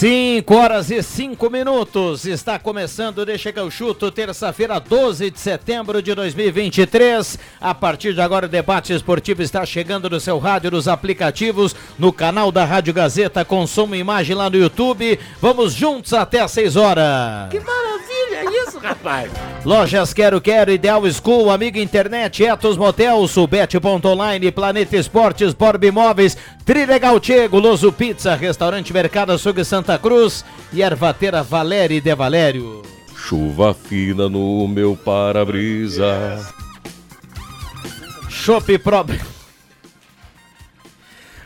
Cinco horas e cinco minutos. Está começando Deixa que eu chuto, terça-feira, 12 de setembro de 2023. A partir de agora, o debate esportivo está chegando no seu rádio, nos aplicativos, no canal da Rádio Gazeta, e imagem lá no YouTube. Vamos juntos até às 6 horas. Que maravilha é isso, rapaz! Lojas Quero Quero, Ideal School, Amiga Internet, Etos Motel, Subete.online, Planeta Esportes, Borb Imóveis, Trilegal Chego, Loso Pizza, Restaurante Mercado Açougue Santa Cruz e Ervateira Valéria de Valério. Chuva fina no meu para-brisa. Chopp Pro...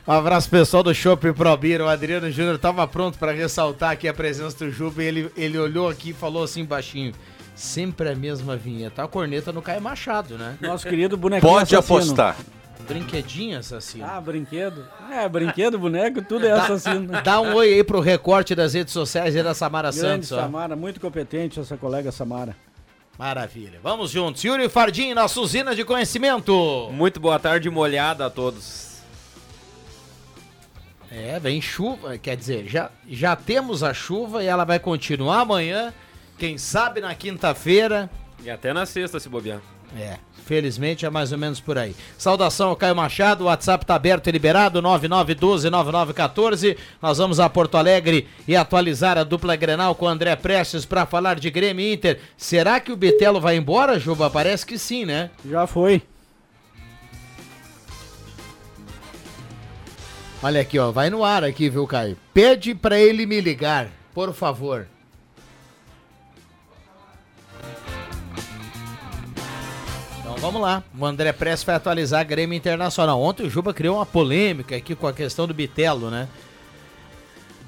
Um abraço pessoal do Chopp Pro Beer. O Adriano Júnior estava pronto para ressaltar aqui a presença do Juba e ele, ele olhou aqui e falou assim baixinho. Sempre a mesma vinheta. A corneta no Caio Machado, né? Nosso querido bonequinho Pode assassino. apostar. Brinquedinho assassino. Ah, brinquedo. É, brinquedo, boneco, tudo é assassino. Dá um oi aí pro recorte das redes sociais aí da Samara Grande Santos. ó. Samara, muito competente essa colega Samara. Maravilha. Vamos juntos. Yuri Fardim, nossa usina de conhecimento. Muito boa tarde, molhada a todos. É, vem chuva, quer dizer, já, já temos a chuva e ela vai continuar amanhã, quem sabe na quinta-feira. E até na sexta, se bobear. É, felizmente é mais ou menos por aí. Saudação ao Caio Machado, o WhatsApp tá aberto e liberado, 9912-9914. Nós vamos a Porto Alegre e atualizar a dupla Grenal com o André Prestes para falar de Grêmio Inter. Será que o Bitelo vai embora, Juba? Parece que sim, né? Já foi. Olha aqui, ó, vai no ar aqui, viu, Caio? Pede pra ele me ligar, por favor. Então vamos lá. O André Press vai atualizar a Grêmio Internacional. Ontem o Juba criou uma polêmica aqui com a questão do Bitelo, né?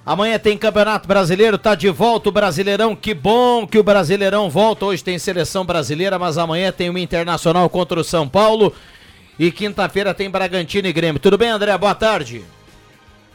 Amanhã tem Campeonato Brasileiro, tá de volta o Brasileirão. Que bom que o Brasileirão volta. Hoje tem seleção brasileira, mas amanhã tem o Internacional contra o São Paulo. E quinta-feira tem Bragantino e Grêmio. Tudo bem, André? Boa tarde.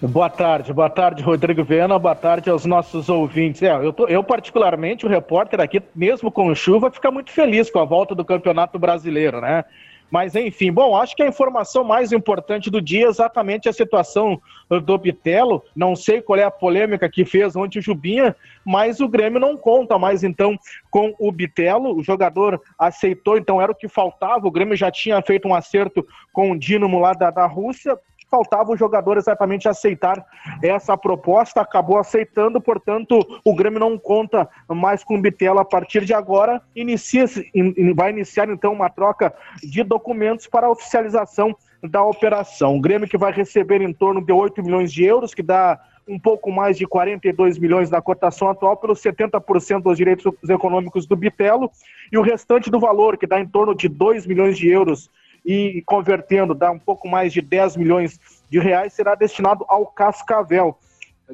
Boa tarde, boa tarde, Rodrigo Viana, boa tarde aos nossos ouvintes. É, eu, tô- eu, particularmente, o repórter aqui, mesmo com chuva, fica muito feliz com a volta do Campeonato Brasileiro, né? Mas, enfim, bom, acho que a informação mais importante do dia é exatamente a situação do Bitelo. Não sei qual é a polêmica que fez ontem o Jubinha, mas o Grêmio não conta mais, então, com o Bitelo. O jogador aceitou, então era o que faltava. O Grêmio já tinha feito um acerto com o Dínamo lá da, da Rússia faltava o jogador exatamente aceitar essa proposta, acabou aceitando, portanto, o Grêmio não conta mais com o Bitelo a partir de agora, inicia in- vai iniciar então uma troca de documentos para a oficialização da operação. O Grêmio que vai receber em torno de 8 milhões de euros, que dá um pouco mais de 42 milhões na cotação atual, pelos 70% dos direitos econômicos do Bitelo, e o restante do valor, que dá em torno de 2 milhões de euros, e convertendo, dá um pouco mais de 10 milhões de reais, será destinado ao Cascavel,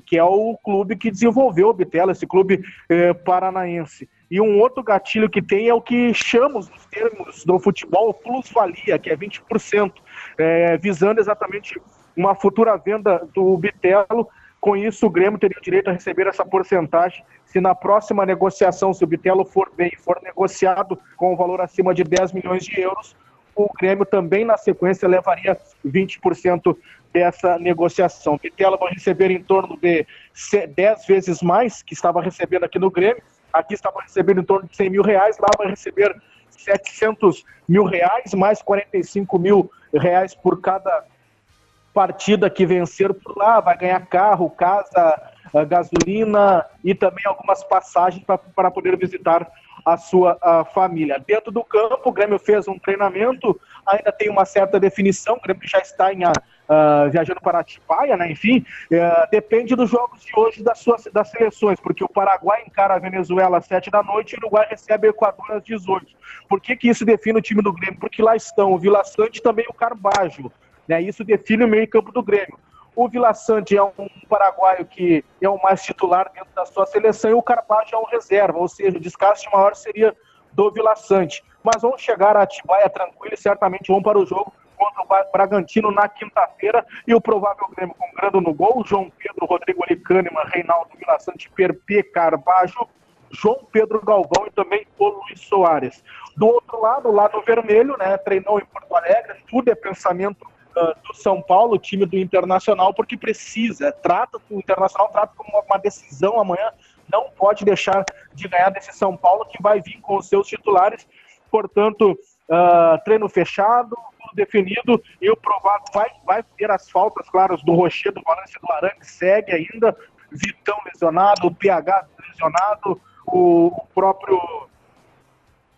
que é o clube que desenvolveu o Bitelo, esse clube eh, paranaense. E um outro gatilho que tem é o que chamamos, nos termos do futebol, plusvalia, que é 20%, eh, visando exatamente uma futura venda do Bitelo. Com isso, o Grêmio teria o direito a receber essa porcentagem se na próxima negociação, se o Bitelo for bem, for negociado com o valor acima de 10 milhões de euros, o Grêmio também, na sequência, levaria 20% dessa negociação. O Bitelo vai receber em torno de se- 10 vezes mais que estava recebendo aqui no Grêmio. Aqui estava recebendo em torno de 100 mil reais, lá vai receber 700 mil reais, mais 45 mil reais por cada partida que vencer por lá vai ganhar carro, casa, uh, gasolina e também algumas passagens para poder visitar a sua a família. Dentro do campo, o Grêmio fez um treinamento, ainda tem uma certa definição, o Grêmio já está em, uh, viajando para Atibaia, né? enfim, uh, depende dos jogos de hoje das, suas, das seleções, porque o Paraguai encara a Venezuela às 7 da noite e o Uruguai recebe o Equador às 18. Por que, que isso define o time do Grêmio? Porque lá estão o Vila Sante e também o Carbajo. Né? Isso define o meio-campo do Grêmio. O Vila Sante é um paraguaio que é o mais titular dentro da sua seleção e o Carbajo é um reserva, ou seja, o desgaste maior seria do Vila Sante. Mas vão chegar a Atibaia tranquilo e certamente vão para o jogo contra o Bragantino na quinta-feira e o provável Grêmio com Grando no gol, João Pedro, Rodrigo Ali Reinaldo Vila Sante, Perpê Carbajo, João Pedro Galvão e também o Luiz Soares. Do outro lado, o lado vermelho, né, treinou em Porto Alegre, tudo é pensamento do São Paulo, time do Internacional, porque precisa, trata o Internacional trata como uma decisão amanhã, não pode deixar de ganhar desse São Paulo que vai vir com os seus titulares, portanto, uh, treino fechado, tudo definido, e o provável vai, vai ter as faltas, claras do Rocher, do Valência do Arangue, segue ainda, Vitão lesionado, o PH lesionado, o, o próprio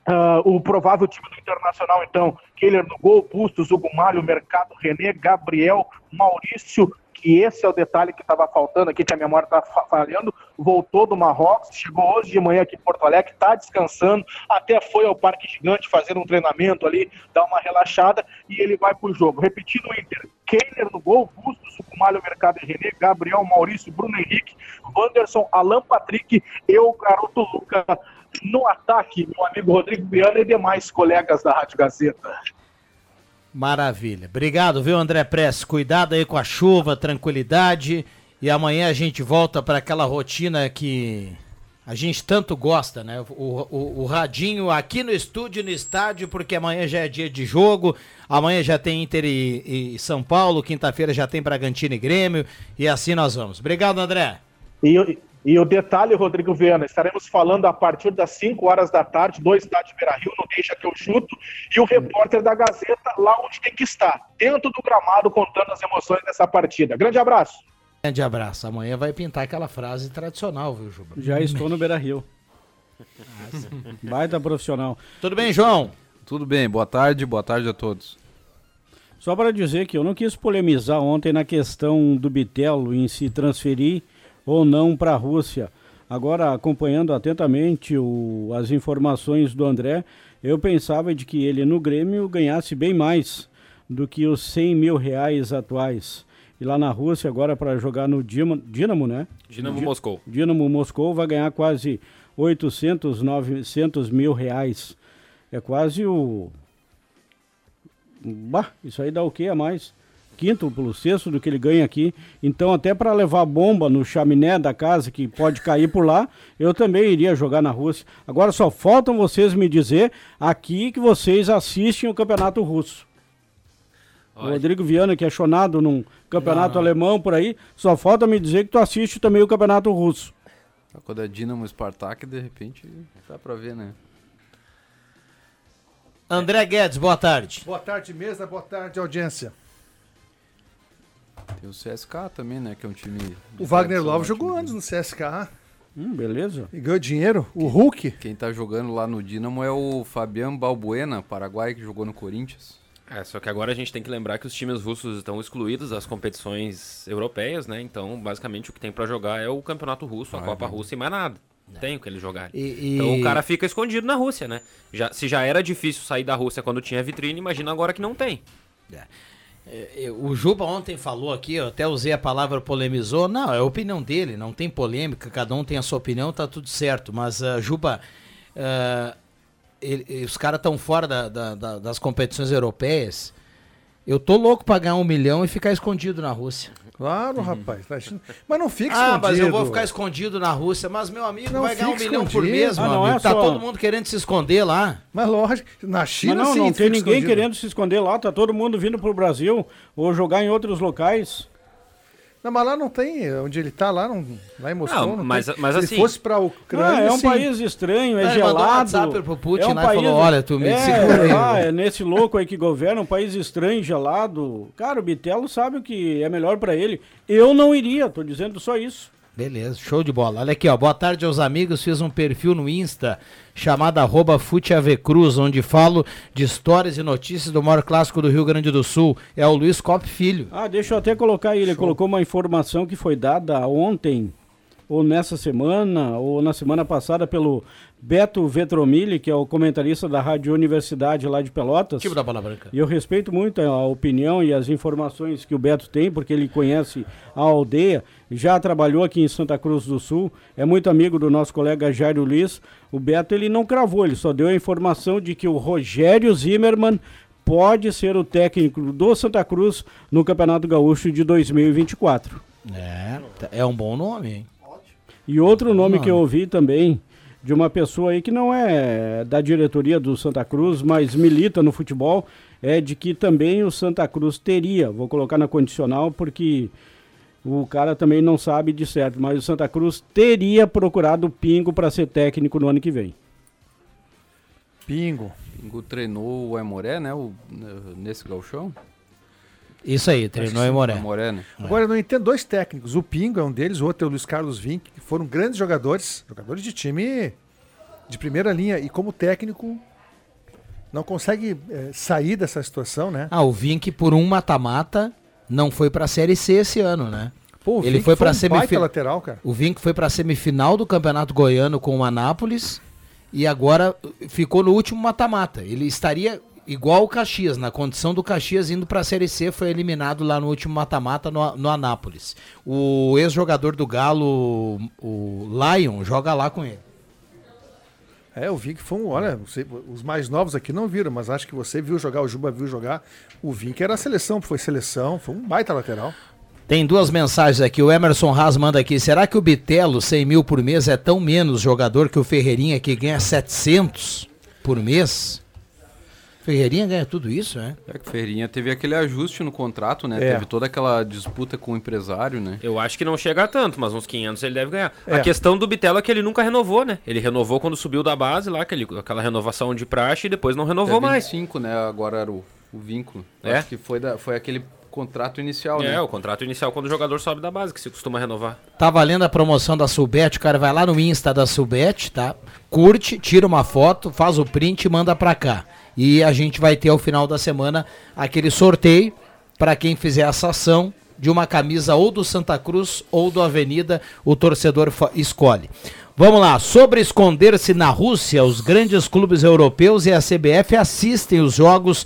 Uh, o provável time do Internacional, então, Keller no gol, Bustos, Hugo Malho, Mercado, René, Gabriel, Maurício, que esse é o detalhe que estava faltando aqui, que a memória está falhando, voltou do Marrocos, chegou hoje de manhã aqui em Porto Alegre, está descansando, até foi ao Parque Gigante fazer um treinamento ali, dar uma relaxada, e ele vai para o jogo. Repetindo o Inter, Keller no gol, Bustos, Malho, Mercado e René, Gabriel, Maurício, Bruno Henrique, Wanderson, Alan Patrick e o garoto Luca no ataque, meu amigo Rodrigo Viana e demais colegas da Rádio Gazeta. Maravilha. Obrigado, viu, André Press? Cuidado aí com a chuva, tranquilidade. E amanhã a gente volta para aquela rotina que a gente tanto gosta, né? O, o, o, radinho aqui no estúdio, no estádio, porque amanhã já é dia de jogo. Amanhã já tem Inter e, e São Paulo. Quinta-feira já tem Bragantino e Grêmio. E assim nós vamos. Obrigado, André. E, e o detalhe, Rodrigo Viana, estaremos falando a partir das 5 horas da tarde do estádio Beira Rio, não deixa que eu chuto, e o repórter da Gazeta lá onde tem que estar, dentro do gramado, contando as emoções dessa partida. Grande abraço. Grande abraço. Amanhã vai pintar aquela frase tradicional, viu, Juba? Já estou no Beira Rio. Baita profissional. Tudo bem, João? Tudo bem, boa tarde, boa tarde a todos. Só para dizer que eu não quis polemizar ontem na questão do Bitelo em se transferir ou não para a Rússia. Agora, acompanhando atentamente o, as informações do André, eu pensava de que ele no Grêmio ganhasse bem mais do que os 100 mil reais atuais. E lá na Rússia, agora para jogar no Dinamo, né? Dinamo Moscou. Dinamo Moscou vai ganhar quase 800, 900 mil reais. É quase o. Bah, isso aí dá o que a mais? Quíntuplo, sexto do que ele ganha aqui. Então, até para levar bomba no chaminé da casa, que pode cair por lá, eu também iria jogar na Rússia. Agora só faltam vocês me dizer aqui que vocês assistem o campeonato russo. O Rodrigo Viana, que é chonado num campeonato não. alemão por aí, só falta me dizer que tu assiste também o campeonato russo. Quando é Dinamo Spartak, de repente, dá pra ver, né? André Guedes, boa tarde. Boa tarde, mesa, boa tarde, audiência. Tem o CSK também, né? Que é um time. O Wagner Love jogou antes no CSK. Hum, beleza. E ganhou dinheiro. O Hulk. Quem tá jogando lá no Dinamo é o Fabian Balbuena, paraguai, que jogou no Corinthians. É, só que agora a gente tem que lembrar que os times russos estão excluídos das competições europeias, né? Então, basicamente, o que tem para jogar é o Campeonato Russo, a ah, Copa é. Russa e mais nada. Não tem o que eles jogarem. E, e... Então o cara fica escondido na Rússia, né? Já, se já era difícil sair da Rússia quando tinha vitrine, imagina agora que não tem. É. É, é, o Juba ontem falou aqui, eu até usei a palavra polemizou. Não, é a opinião dele, não tem polêmica, cada um tem a sua opinião, tá tudo certo. Mas, uh, Juba, uh, ele, os caras estão fora da, da, da, das competições europeias. Eu tô louco pra ganhar um milhão e ficar escondido na Rússia. Claro, uhum. rapaz. Mas não fica escondido. Ah, mas eu vou ficar escondido na Rússia. Mas, meu amigo, não vai ganhar um milhão por mês, ah, não É tá só... todo mundo querendo se esconder lá. Mas lógico, na China mas não, sim, não tem ninguém escondido. querendo se esconder lá. Tá todo mundo vindo pro Brasil ou jogar em outros locais. Não, mas lá não tem, onde ele tá, lá, não, lá em Moscou. Não, Não, mas- tem. mas Se assim- ele fosse pra Ah, Ucrânia, é um sim. país estranho, é Ah, um gelado. WhatsApp pro Putin é um lá país... falou, "Olha, tu me é, segura aí." Ah, é nesse louco aí que governa, um país estranho, gelado. Cara, o Bitelo sabe o que é melhor pra ele. Eu não iria, tô dizendo só isso. Beleza, show de bola. Olha aqui, ó. Boa tarde aos amigos. Fiz um perfil no Insta chamado arroba FuteAVCruz, onde falo de histórias e notícias do maior clássico do Rio Grande do Sul. É o Luiz Cop Filho. Ah, deixa eu até colocar aí, ele colocou uma informação que foi dada ontem, ou nessa semana, ou na semana passada, pelo Beto Vetromilli, que é o comentarista da Rádio Universidade lá de Pelotas. Tipo da bola branca. E eu respeito muito a opinião e as informações que o Beto tem, porque ele conhece a aldeia, já trabalhou aqui em Santa Cruz do Sul, é muito amigo do nosso colega Jairo Liz. O Beto ele não cravou, ele só deu a informação de que o Rogério Zimmermann pode ser o técnico do Santa Cruz no Campeonato Gaúcho de 2024. É, é um bom nome, hein? E outro nome nome. que eu ouvi também, de uma pessoa aí que não é da diretoria do Santa Cruz, mas milita no futebol, é de que também o Santa Cruz teria, vou colocar na condicional porque o cara também não sabe de certo, mas o Santa Cruz teria procurado o Pingo para ser técnico no ano que vem. Pingo. Pingo treinou o Aimoré, né? O, nesse galchão. Isso aí, treinou em Moré. Aimoré, né? Agora eu não entendo dois técnicos. O Pingo é um deles, o outro é o Luiz Carlos Vinck, que foram grandes jogadores, jogadores de time de primeira linha. E como técnico, não consegue eh, sair dessa situação, né? Ah, o Vink por um mata-mata não foi pra Série C esse ano, né? Pô, o Ele Vinck foi pra um semifi- baita lateral, cara. O Vink foi pra semifinal do Campeonato Goiano com o Anápolis e agora ficou no último mata-mata. Ele estaria igual o Caxias, na condição do Caxias indo pra Série C, foi eliminado lá no último mata-mata no, no Anápolis. O ex-jogador do Galo, o Lion, joga lá com ele. É, o Vinck foi um. Olha, os mais novos aqui não viram, mas acho que você viu jogar, o Juba viu jogar. O Vinck era a seleção, foi seleção, foi um baita lateral. Tem duas mensagens aqui. O Emerson Haas manda aqui. Será que o Bitelo, 100 mil por mês, é tão menos jogador que o Ferreirinha, que ganha 700 por mês? Ferreirinha ganha tudo isso, né? É que o Ferrinha teve aquele ajuste no contrato, né? É. Teve toda aquela disputa com o empresário, né? Eu acho que não chega a tanto, mas uns 500 ele deve ganhar. É. A questão do Bitelo é que ele nunca renovou, né? Ele renovou quando subiu da base lá, aquele, aquela renovação de praxe e depois não renovou Até mais. 25, né? Agora era o, o vínculo. É? Acho que foi, da, foi aquele contrato inicial, É, né? o contrato inicial quando o jogador sobe da base, que se costuma renovar. Tá valendo a promoção da Subet, o cara vai lá no Insta da Subet, tá? Curte, tira uma foto, faz o print e manda pra cá. E a gente vai ter ao final da semana aquele sorteio pra quem fizer essa ação de uma camisa ou do Santa Cruz ou do Avenida, o torcedor escolhe. Vamos lá, sobre esconder-se na Rússia, os grandes clubes europeus e a CBF assistem os jogos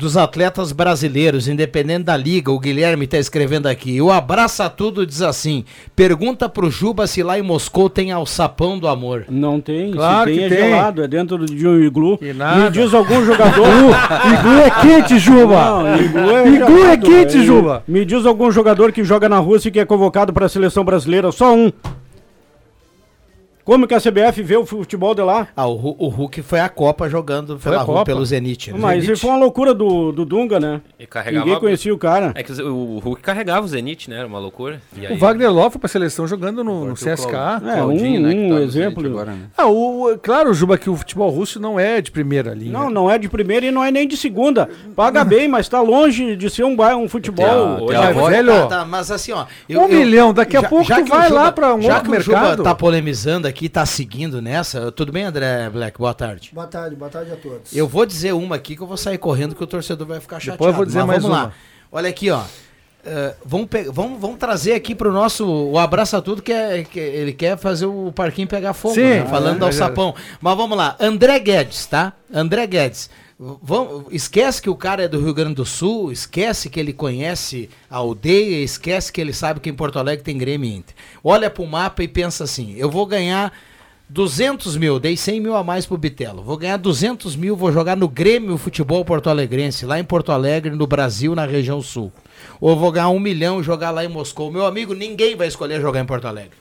dos atletas brasileiros, independente da liga. O Guilherme está escrevendo aqui. O Abraça Tudo diz assim: pergunta pro Juba se lá em Moscou tem alçapão do amor. Não tem, Claro se tem que é tem. gelado, é dentro de um iglu. Que nada. Me diz algum jogador. Iglu é quente, Juba! Não, iglu é, Iglu é quente, é. Juba! Me diz algum jogador que joga na Rússia e que é convocado para a seleção brasileira, só um. Como que a CBF vê o futebol de lá? Ah, o, o Hulk foi à Copa jogando pela a Copa. pelo Zenit. né? Mas Zenit. foi uma loucura do, do Dunga, né? E. Ninguém conhecia o cara. É que o Hulk carregava o Zenit, né? Era uma loucura. E aí- O Wagner Love foi pra seleção jogando no, no É, Claudinho, um- né, que um tá exemplo. Agora, né? Ah, o, claro, Juba, que o futebol russo não é de primeira linha. Não, não é de primeira e não é nem de segunda. Paga bem, mas tá longe de ser um, um futebol. Tem a- tem a é voz- velho. Tá, tá, mas assim, ó. Um milhão, daqui a pouco tu que vai o lá pra um já outro que o Juba mercado. tá polemizando aqui, tá seguindo nessa. Tudo bem, André Black? Boa tarde. Boa tarde, boa tarde a todos. Eu vou dizer uma aqui que eu vou sair correndo que o torcedor vai ficar chateado. Depois eu vou dizer mas mais vamos uma. lá. Olha aqui, ó. Eh, vamos, vamos, vamos trazer aqui pro nosso o Abraça Tudo, que, é, que ele quer fazer o parquinho pegar fogo, Sim, né? falando é, do é, alçapão. Mas vamos lá, André Guedes, tá? André Guedes. Vamos, esquece que o cara é do Rio Grande do Sul, esquece que ele conhece a aldeia, esquece que ele sabe que em Porto Alegre tem Grêmio Inter. Olha pro mapa e pensa assim: eu vou ganhar 200 mil, dei 100 mil a mais pro Bitelo. Vou ganhar 200 mil, vou jogar no Grêmio Futebol Porto Alegrense, lá em Porto Alegre, no Brasil, na região sul. Ou vou ganhar um milhão e jogar lá em Moscou. Meu amigo, ninguém vai escolher jogar em Porto Alegre.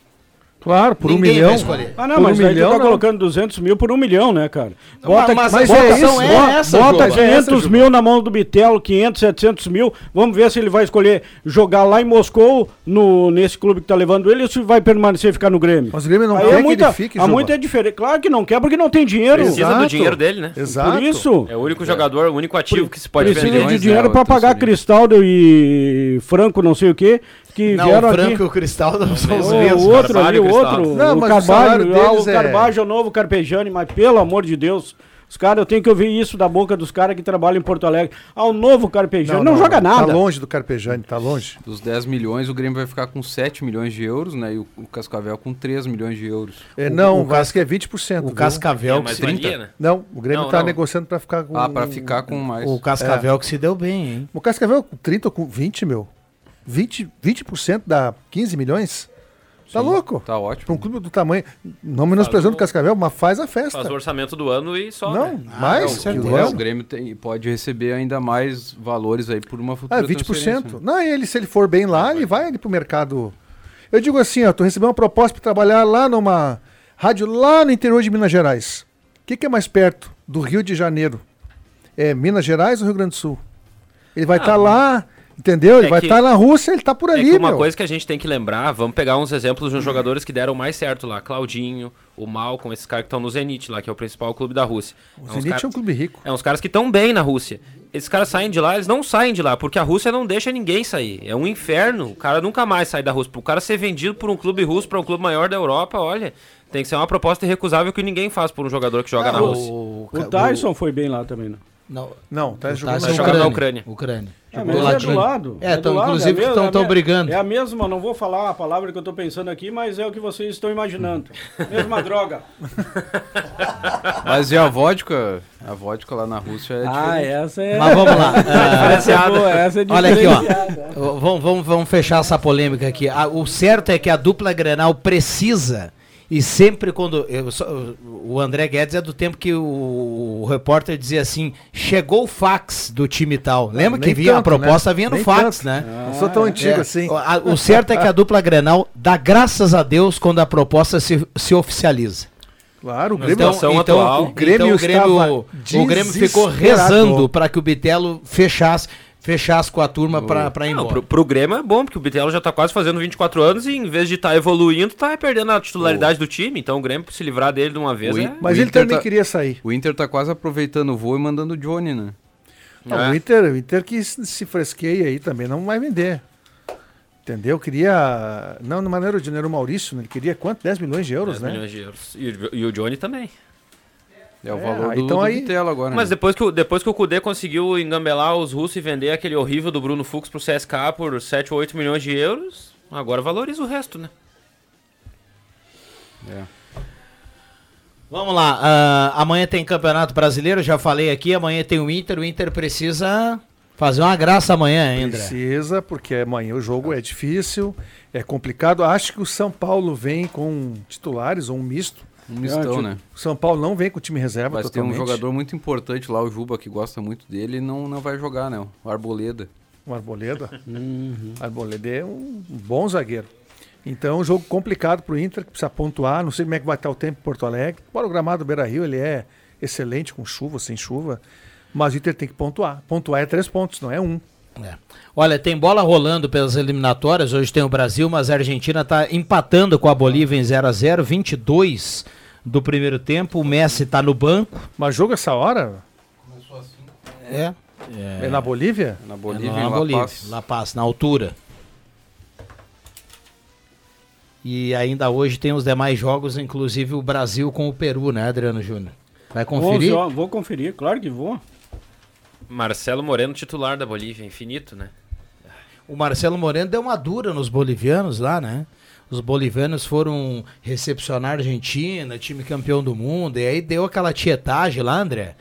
Claro, por Ninguém um milhão. Ah, não, por mas um aí milhão, tu tá não. colocando 200 mil por um milhão, né, cara? Bota, mas mas a bota, votação é bota, essa, bota Juba. 500 Juba. mil na mão do Bitelo, 500, 700 mil. Vamos ver se ele vai escolher jogar lá em Moscou, no, nesse clube que tá levando ele, ou se vai permanecer e ficar no Grêmio. Mas o Grêmio não Aí quer é que muita, ele fique, há muita diferença. Claro que não quer, porque não tem dinheiro. Precisa Exato. do dinheiro dele, né? Exato. Por isso, É o único jogador, o único ativo que se pode precisa vender. de milhões, dinheiro né, pra o pagar. Cristaldo e Franco, não sei o quê, que Não, vieram o Franco aqui. e o Cristal não são os O mesmos. outro Carvalho ali, o outro, Não, o mas o salário Carvalho, ah, o é- Carvalho é o novo Carpejani, mas pelo amor de Deus, os caras, eu tenho que ouvir isso da boca dos caras que trabalham em Porto Alegre. Ah, o novo Carpejani, não, joga nada. Tá longe do Carpejani, tá longe. Dos 10 milhões, o Grêmio vai ficar com 7 milhões de euros, né? E o, o Cascavel com 3 milhões de euros. É, não, o o que é 20%. O viu? Cascavel É que se... valia, né? Não, o Grêmio Não, tá não. negociando pra ficar com. Ah, pra ficar com mais. O Cascavel que se deu bem, hein? O Cascavel com 30 ou com 20, meu. 20%, 20% dá 15 milhões? Tá Sim, louco? Tá ótimo. Pra um clube do tamanho. Não menosprezando o Cascavel, mas faz a festa. Faz o orçamento do ano e só. Não, né? mais? que certeza. o É, o Grêmio tem- pode receber ainda mais valores aí por uma futura Ah, 20%. transferência. Não, e ele, se ele for bem lá, ele vai ali pro mercado. Eu digo assim, ó, tu recebeu uma proposta para trabalhar lá numa rádio lá no interior de Minas Gerais. O que, que é mais perto do Rio de Janeiro? É Minas Gerais ou Rio Grande do Sul? Ele vai estar lá, entendeu? Ele É vai que- estar na Rússia, ele tá por É ali, que uma meu. coisa que a gente tem que lembrar, vamos pegar uns exemplos de uns jogadores que deram mais certo lá. Claudinho, o Malcom, esses caras que estão no Zenit lá, que é o principal clube da Rússia. O É Zenit cara- é um clube rico. É uns caras que estão bem na Rússia. Esses caras saem de lá, eles não saem de lá, porque a Rússia não deixa ninguém sair. É um inferno. O cara nunca mais sai da Rússia. O cara ser vendido por um clube russo para um clube maior da Europa, olha, tem que ser uma proposta irrecusável que ninguém faz por um jogador que joga na Rússia. O, O Tyson foi bem lá também, né? Não, Não, tá jogando é jogar na Ucrânia. Ucrânia. É, mas é de- do lado. É, do tão- lado, inclusive estão é me- brigando. É a mesma, não vou falar a palavra que eu tô pensando aqui, mas é o que vocês estão imaginando. Mesma droga. Mas e a vodka? A vodka lá na Rússia é Ah, diferente. essa é. Mas vamos lá. ah, essa é boa, essa é Olha aqui, ó. Vamos, vamos, vamos fechar essa polêmica aqui. Ah, o certo é que a dupla Grenal precisa. E sempre quando. eu o André Guedes é do tempo que o, o repórter dizia assim: chegou o fax do time tal. Lembra Nem que vinha a tanto, proposta né? vinha no Nem fax, tanto. né? Não sou tão antigo É, assim. o- a- o certo é que a dupla Grenal dá graças a Deus quando a proposta se, se oficializa. Claro, o Na Grêmio. então, atual, o Grêmio Grêmio, o Grêmio, estava o Grêmio ficou rezando para que o Bitelo fechasse, fechasse com a turma para ir Não, embora. pro, pro Grêmio é bom, porque o Bitelo já tá quase fazendo 24 anos e em vez de estar evoluindo, tá perdendo a titularidade do time. Então o Grêmio, se livrar dele de uma vez, Ui. é... Mas O ele Inter também tá- queria sair. O Inter tá quase aproveitando o voo e mandando o Johnny, né? Não, É. o, Inter, o Inter que se fresqueia aí também não vai vender. Entendeu? Queria. Não, não era o dinheiro Maurício, né? ele queria quanto? 10 milhões de euros, 10 né? milhões de euros. E, e o Johnny também. É o É, valor do, então do aí- Bitelo agora. Mas né? depois que, o, depois que o Kudê conseguiu engambelar os russos e vender aquele horrível do Bruno Fux pro CSK por 7 ou 8 milhões de euros, agora valoriza o resto, né? É. Vamos lá, ah, amanhã tem Campeonato Brasileiro, já falei aqui, amanhã tem o Inter, o Inter precisa fazer uma graça amanhã ainda. Precisa, porque amanhã o jogo é difícil, é complicado. Acho que o São Paulo vem com titulares ou um misto. Um mistão, tipo, né? O São Paulo não vem com o time reserva Mas tem um totalmente. jogador muito importante lá, o Juba, que gosta muito dele e não, não vai jogar, né? O Arboleda. O Arboleda. Arboleda é um bom zagueiro. Então, um jogo complicado para o Inter, que precisa pontuar. Não sei como é que vai estar o tempo em Porto Alegre. Para o gramado do Beira Rio, ele é excelente com chuva, sem chuva. Mas o Inter tem que pontuar. Pontuar é três pontos, não é um. É. Olha, tem bola rolando pelas eliminatórias. Hoje tem o Brasil, mas a Argentina está empatando com a Bolívia em 0 a 0 22 do primeiro tempo. O Messi está no banco. Mas jogo essa hora É. é, na Bolívia? Na É Bolívia, na em La Bolívia, Paz. La Paz, na altura. E ainda hoje tem os demais jogos, inclusive o Brasil com o Peru, né, Adriano Júnior? Vai conferir? 11 horas, vou conferir, claro que vou. Marcelo Moreno, titular da Bolívia, infinito, né? O Marcelo Moreno deu uma dura nos bolivianos lá, né? Os bolivianos foram recepcionar a Argentina, time campeão do mundo, e aí deu aquela tietagem lá, André,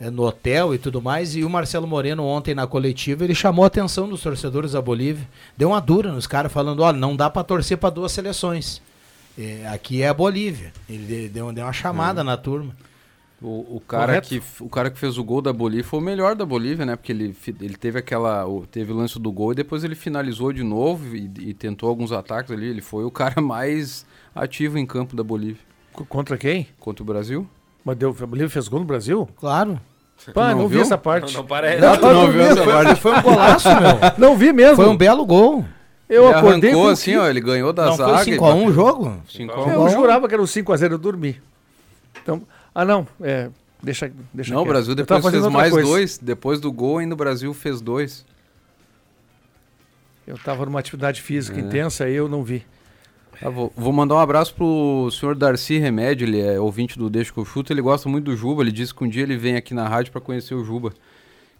eh, no hotel e tudo mais. E o Marcelo Moreno, ontem na coletiva, ele chamou a atenção dos torcedores da Bolívia. Deu uma dura nos caras, falando: olha, não dá pra torcer pra duas seleções. Eh, aqui é a Bolívia. Ele de- deu, deu uma chamada na turma. O, o, cara que, o cara que fez o gol da Bolívia foi o melhor da Bolívia, né? Porque ele, ele teve aquela. Teve o lance do gol e depois ele finalizou de novo e, e tentou alguns ataques ali. Ele foi o cara mais ativo em campo da Bolívia. Contra quem? Contra o Brasil. Mas deu, a Bolívia fez gol no Brasil? Claro. Pá, não, não vi essa parte. Não, não parece. Não, não, não viu essa parte. Foi um golaço, meu. Não vi mesmo. Foi um belo gol. Eu ele acordei arrancou assim, ó, ele ganhou da não zaga. Foi 5x1 o jogo? 5x1. Eu jurava que era o 5x0, eu dormi. Então, ah não, é, deixa, deixa Não, o Brasil depois fez mais coisa. dois, depois do gol ainda o Brasil fez dois. Eu tava numa atividade física é. intensa aí eu não vi. Ah, vou, vou, mandar um abraço pro senhor Darcy Remédio, ele é ouvinte do Deixa que eu chuto, ele gosta muito do Juba, ele disse que um dia ele vem aqui na rádio para conhecer o Juba.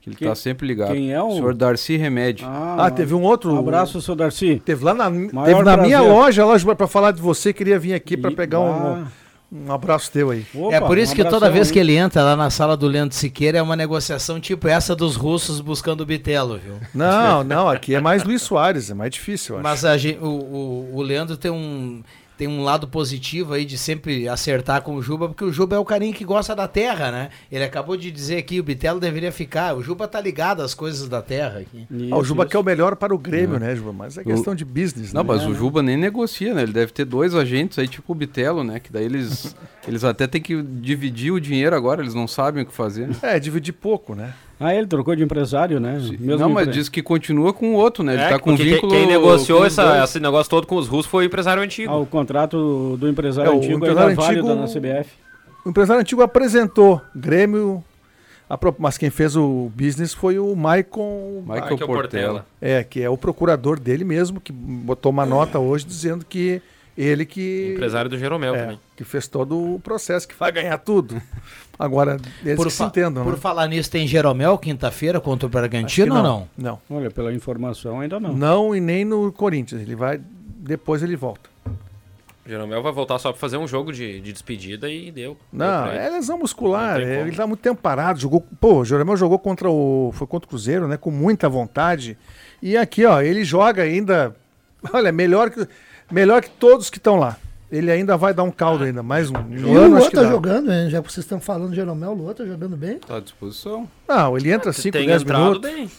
Que ele quem, tá sempre ligado. Quem é o? Senhor Darcy Remédio. Ah, ah teve um outro. Um abraço, senhor Darcy. Teve lá na, teve na minha loja, loja para falar de você, queria vir aqui para pegar um, um abraço teu aí. Opa, é por isso um que toda vez que ele entra lá na sala do Leandro Siqueira é uma negociação tipo essa dos russos buscando o Bitelo, viu? Não, não, aqui é mais Luiz Soares, é mais difícil. Mas a, o, o, o Leandro tem um tem um lado positivo aí de sempre acertar com o Juba, porque o Juba é o carinha que gosta da terra, né? Ele acabou de dizer que o Bitelo deveria ficar. O Juba tá ligado às coisas da terra aqui. Isso, ah, o Juba isso. quer o melhor para o Grêmio, é. né, Juba? Mas é questão o... de business, Não, né? mas o Juba nem negocia, né? Ele deve ter dois agentes aí, tipo o Bitelo, né? Que daí eles, eles até têm que dividir o dinheiro agora, eles não sabem o que fazer. É, dividir pouco, né? Ah, ele trocou de empresário, né? Mesmo não, mas diz que continua com o outro, né? Ele é, tá com vínculo. Quem negociou essa, esse negócio todo com os russos foi o empresário antigo. Ah, o contrato do empresário é, antigo empresário ainda antigo, válido na CBF. O empresário antigo apresentou Grêmio, mas quem fez o business foi o Maicon, Michael, Michael Portela. É, que é o procurador dele mesmo, que botou uma nota hoje dizendo que ele que. Empresário do Jeromel é, também. Que fez todo o processo, que vai ganhar tudo. Agora, eles por que se entendam. Por né? falar nisso, tem Jeromel quinta-feira contra o Bragantino ou não? Não. Olha, pela informação, ainda não. Não, e nem no Corinthians. Ele vai. Depois ele volta. Jeromel vai voltar só para fazer um jogo de, de despedida e deu. Não, deu é lesão muscular. É, ele tá muito tempo parado. Jogou, pô, o Jeromel jogou contra o. Foi contra o Cruzeiro, né? Com muita vontade. E aqui, ó, ele joga ainda. Olha, melhor que melhor que todos que estão lá. Ele ainda vai dar um caldo ainda, mais um, e. O Luan tá jogando, hein? já que vocês estão falando de Jeromel, o Luan tá jogando bem? Tá à disposição. Não, ele entra 5, 10 minutos. Bem.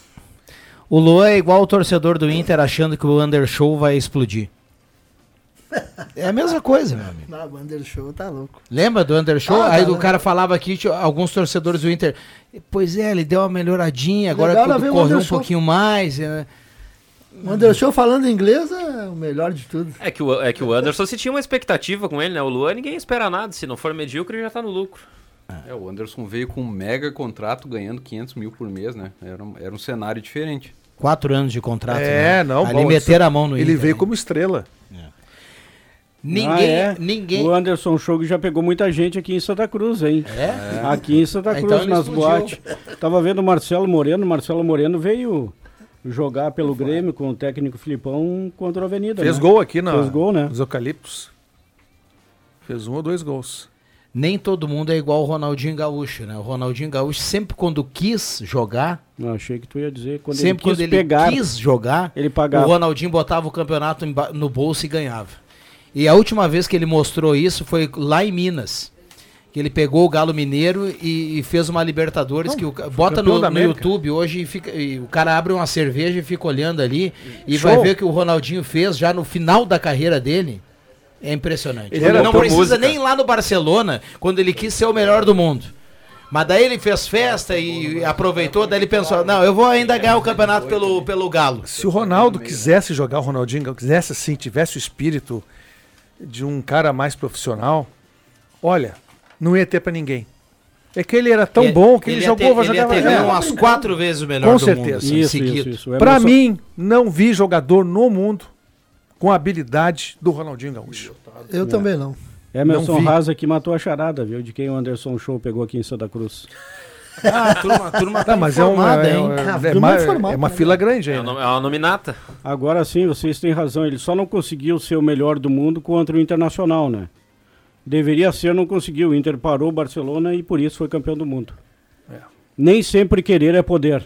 O Luan é igual o torcedor do Inter achando que o Undershow vai explodir. É a mesma coisa, meu amigo. Não, o Undershow tá louco. Lembra do Undershow? Ah, Aí tá, o cara falava aqui, alguns torcedores do Inter. Pois é, ele deu uma melhoradinha, agora correu um pouquinho mais. É... O Anderson falando inglês é o melhor de tudo. É que o, é que o Anderson se tinha uma expectativa com ele, né? O Luan ninguém espera nada. Se não for medíocre, ele já tá no lucro. É, o Anderson veio com um mega contrato ganhando 500 mil por mês, né? Era um, era um cenário diferente. Quatro anos de contrato. É, né? não. Ali bom, meter a mão no Ele Inter, veio né? como estrela. É. Ninguém, ah, é. ninguém. O Anderson Show já pegou muita gente aqui em Santa Cruz, hein? É? Aqui em Santa Cruz, então nas boates. Tava vendo o Marcelo Moreno. Marcelo Moreno veio jogar pelo Grêmio com o técnico Filipão contra a Avenida. Fez né? gol aqui na, Fez gol, né? nos Eucaliptos. Fez um ou dois gols. Nem todo mundo é igual o Ronaldinho Gaúcho, né? O Ronaldinho Gaúcho sempre quando quis jogar. Não, achei que tu ia dizer quando sempre ele quis quando pegar, ele quis jogar, ele pagava. O Ronaldinho botava o campeonato no bolso e ganhava. E a última vez que ele mostrou isso foi lá em Minas que ele pegou o Galo Mineiro e, e fez uma Libertadores Não, que o, bota no, no YouTube hoje e, fica, e o cara abre uma cerveja e fica olhando ali e Show. vai ver que o Ronaldinho fez já no final da carreira dele. É impressionante. Ele, ele não precisa música. nem ir lá no Barcelona quando ele quis ser o melhor do mundo. Mas daí ele fez festa e aproveitou, daí ele pensou, não, eu vou ainda ganhar o campeonato pelo, pelo Galo. Se o Ronaldo quisesse jogar, o Ronaldinho quisesse assim, tivesse o espírito de um cara mais profissional, olha, não ia ter para ninguém. É que ele era tão ele, bom que ele, ele jogou, vai jogar ele ia umas quatro vezes o melhor com do certeza. mundo. Isso, isso, isso. Para mim, não vi jogador no mundo com a habilidade do Ronaldinho Gaúcho. Eu é. também não. Emerson Rasa que matou a charada, viu? De quem o Anderson Show pegou aqui em Santa Cruz. Ah, a turma, a turma tá, mas é uma, é, hein? É, é, uma, é uma fila grande aí. É, né? é uma nominata. Agora sim, vocês têm razão. Ele só não conseguiu ser o melhor do mundo contra o Internacional, né? Deveria ser, não conseguiu. O Inter parou o Barcelona e por isso foi campeão do mundo. É. Nem sempre querer é poder.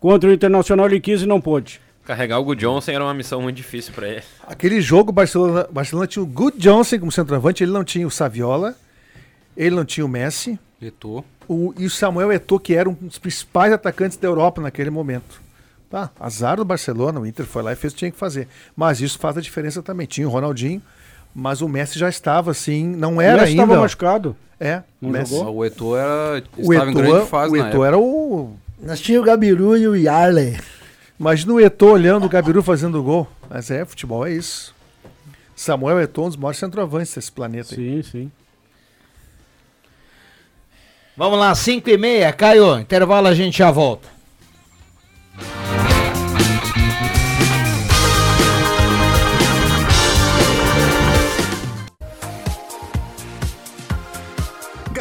Contra o Internacional ele quis e não pôde. Carregar o Good Johnson era uma missão muito difícil para ele. Aquele jogo, o Barcelona, Barcelona tinha o Good Johnson como centroavante, ele não tinha o Saviola, ele não tinha o Messi, Eto'o. O, e o Samuel Eto'o, que era um dos principais atacantes da Europa naquele momento. Tá, azar do Barcelona, o Inter foi lá e fez o que tinha que fazer. Mas isso faz a diferença também. Tinha o Ronaldinho, mas o Messi já estava assim, não era o Messi ainda. estava machucado. É, Não o Messi. jogou? O Eto'o era, O estava em grande Eto'o, fase o Eto'o era o. Nós tínhamos o Gabiru e o Yarley. Imagina o Eto'o olhando o Gabiru fazendo gol. Mas é, futebol é isso. Samuel Eto'o, um dos maiores centroavantes desse planeta. aí. Sim, sim. Vamos lá, 5 e meia. Caio, intervalo a gente já volta.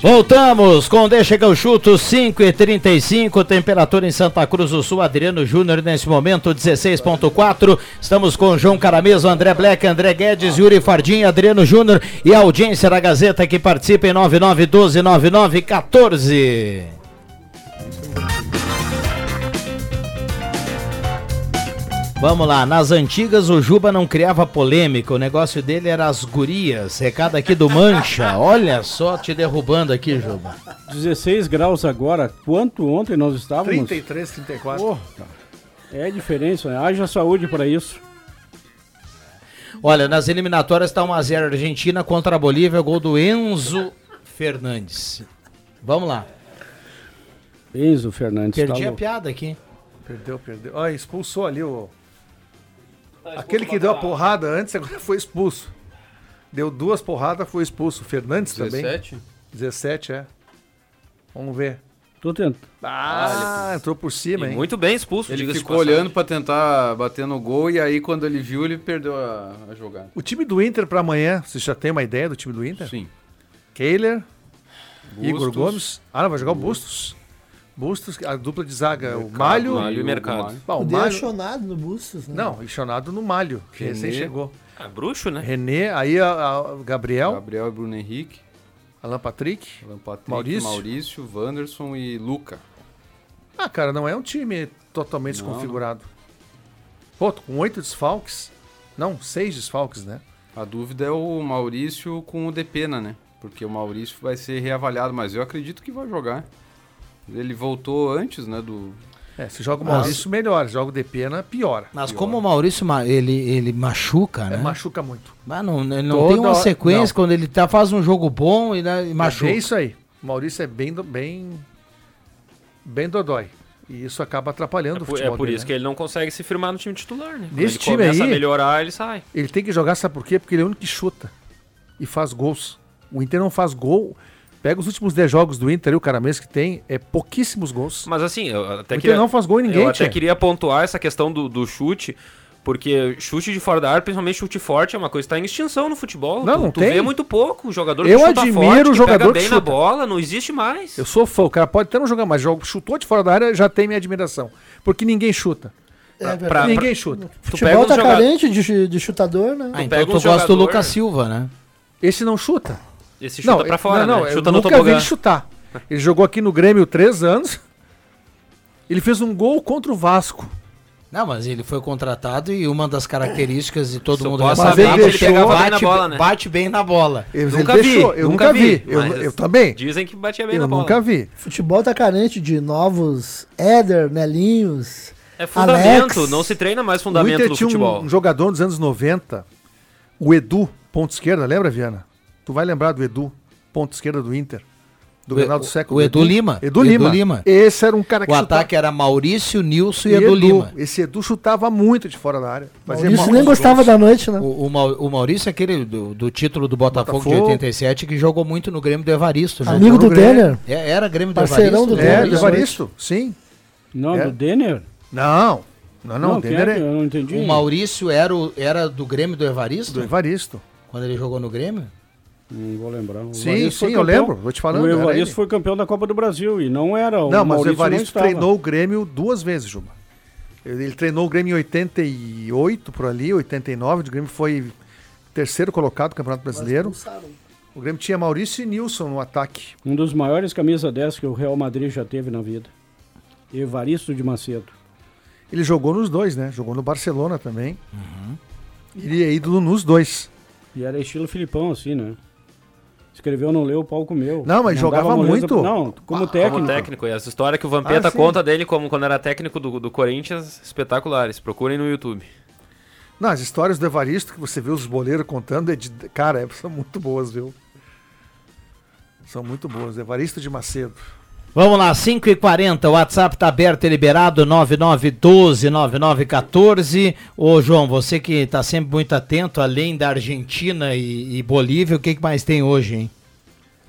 Voltamos com Deixa que eu chuto 5 e 35 temperatura em Santa Cruz do Sul, Adriano Júnior nesse momento 16.4. Estamos com João Carameso, André Black, André Guedes, Yuri Fardim, Adriano Júnior e a audiência da Gazeta que participa em 9912 Vamos lá, nas antigas o Juba não criava polêmica, o negócio dele era as gurias. Recado aqui do Mancha, olha só te derrubando aqui, Juba. 16 graus agora. Quanto ontem nós estávamos? 33, 34. Porra, é diferença, né? Haja saúde para isso. Olha, nas eliminatórias está 1x0 Argentina contra a Bolívia, gol do Enzo Fernandes. Vamos lá. Enzo Fernandes. Perdi tá a louco. piada aqui. Perdeu, perdeu. Olha, expulsou ali o. Aquele que deu a porrada antes agora foi expulso. Deu duas porradas, foi expulso. O Fernandes também. 17? 17, é. Vamos ver. Tô tentando. Ah, entrou por cima, hein? muito bem expulso, Ele ficou olhando pra tentar bater no gol e aí quando ele viu, ele perdeu a, a jogada. O time do Inter pra amanhã, você já tem uma ideia do time do Inter? Sim. Kehler, Igor. Gomes. Ah, não, vai jogar o Bustos. Bustos, a dupla de zaga, o Malho. Malho e Mercado. Malho. Bom, o O Malho. no Bustos, né? Não, enchonado no Malho, que René. recém chegou. Ah, bruxo, né? René, aí a, a Gabriel, Gabriel e Bruno Henrique, Alan Patrick. Alan Patrick, Maurício. Maurício. Wanderson e Luca. Ah, cara, não é um time totalmente Não, desconfigurado. Pô, com oito desfalques. Não, seis desfalques, né? A dúvida é o Maurício com o Depena, né? Porque o Maurício vai ser reavaliado, mas eu acredito que vai jogar. Ele voltou antes, né, do... É, se joga o Mas- Maurício, melhor. Se joga o Depena, piora. Mas Pior. como o Maurício ma- ele, ele machuca, É, né? machuca muito. Mas não, ele não Toda tem uma hora- sequência não. quando ele tá, faz um jogo bom e, né, e machuca. É isso aí. O Maurício é bem, do- bem, bem dodói. E isso acaba atrapalhando É o por, futebol é por dele, isso né? que ele não consegue se firmar no time titular, né? Nesse ele time começa aí- a melhorar, ele sai. Ele tem que jogar, sabe por quê? Porque ele é o único que chuta e faz gols. O Inter não faz gol. Pega os últimos 10 jogos do Inter, o cara mesmo que tem, é pouquíssimos gols. Mas assim, eu até o queria, Inter não faz gol em ninguém, eu até tchê. queria pontuar essa questão do, do chute, porque chute de fora da área, principalmente chute forte, é uma coisa que está em extinção no futebol. Não, tu, não tu tem. vê muito pouco. O jogador Eu que chuta admiro forte, o que jogador pega que bem na chuta. bola, não existe mais. Eu sou fã, o cara pode até não jogar, mas joga, chutou de fora da área, já tem minha admiração. Porque ninguém chuta. É Pra- ninguém chuta. Tu Futebol pega tá um joga- carente de, de chutador, né? Ah, então pega tu gosta do jogador- Lucas Silva, né? Esse não chuta. Esse chuta pra fora, não, não, né? eu Chuta no nunca vi tobogã. ele chutar. Ele jogou aqui no Grêmio três anos. Ele fez um gol contra o Vasco. Não, mas ele foi contratado e uma das características de todo Só mundo saber que é ele que pegava bem bate, na bola, né? bate bem na bola. Ele, Nunca ele vi, deixou, eu nunca nunca vi, vi. Eu, mas eu também. Dizem que batia bem Eu na bola. nunca vi. Futebol tá carente de novos Éder, Nelinhos. É fundamento, Alex. não se treina mais O fundamento Inter do tinha futebol. um jogador nos anos 90, o Edu, ponto esquerda, lembra, Viana? Tu vai lembrar do Edu, ponto esquerda do Inter. Do O- Grenal do o- século. o Edu Lima. Edu Edu Lima. Lima. Esse era um cara que O chutava. ataque era Maurício, Nilson e, E Edu, Lima. Esse Edu chutava muito de fora da área. Fazia Maurício nem gostava da noite, né? O, o, Mau- o Maurício é aquele do, do título do Botafogo, de Botafogo. 87 que jogou muito no Grêmio do Evaristo. Né? Amigo do. Denner. É, era Grêmio do Parceirão Evaristo. do né? É, Denner. do Evaristo, sim. Não, É. do Denner? Não. Não, não, Não, quem é Denderé. que- eu não entendi. O Maurício era, o- era do Grêmio do Evaristo? Do Evaristo. Quando ele jogou no Grêmio? Não vou lembrar. O Sim, Evaristo sim, eu lembro, vou te falando, O Evaristo ele. foi campeão da Copa do Brasil e não era. Não, mas o Maurício Evaristo estava. treinou o Grêmio duas vezes, Juba. Ele, ele treinou o Grêmio em 88, por ali, 89. O Grêmio foi terceiro colocado no Campeonato Brasileiro. O Grêmio tinha Maurício e Nilson no ataque. Um dos maiores camisa 10 que o Real Madrid já teve na vida. Evaristo de Macedo. Ele jogou nos dois, né? Jogou no Barcelona também. Ele é ídolo nos dois. E era estilo Filipão, assim, né? Escreveu, não leu, o pau comeu. Não, mas dava jogava muito. pro- Não, como técnico. Como técnico. E essa história que o Vampeta Ah, conta dele como quando era técnico do, do Corinthians, espetaculares. Procurem no YouTube. Não, as histórias do Evaristo que você vê os boleiros contando, é de, cara, é- são muito boas, viu? São muito boas. Evaristo de Macedo. Vamos lá, 5h40, o WhatsApp tá aberto e liberado, 9912-9914. Ô João, você que tá sempre muito atento, além da Argentina e, e Bolívia, o que, que mais tem hoje, hein?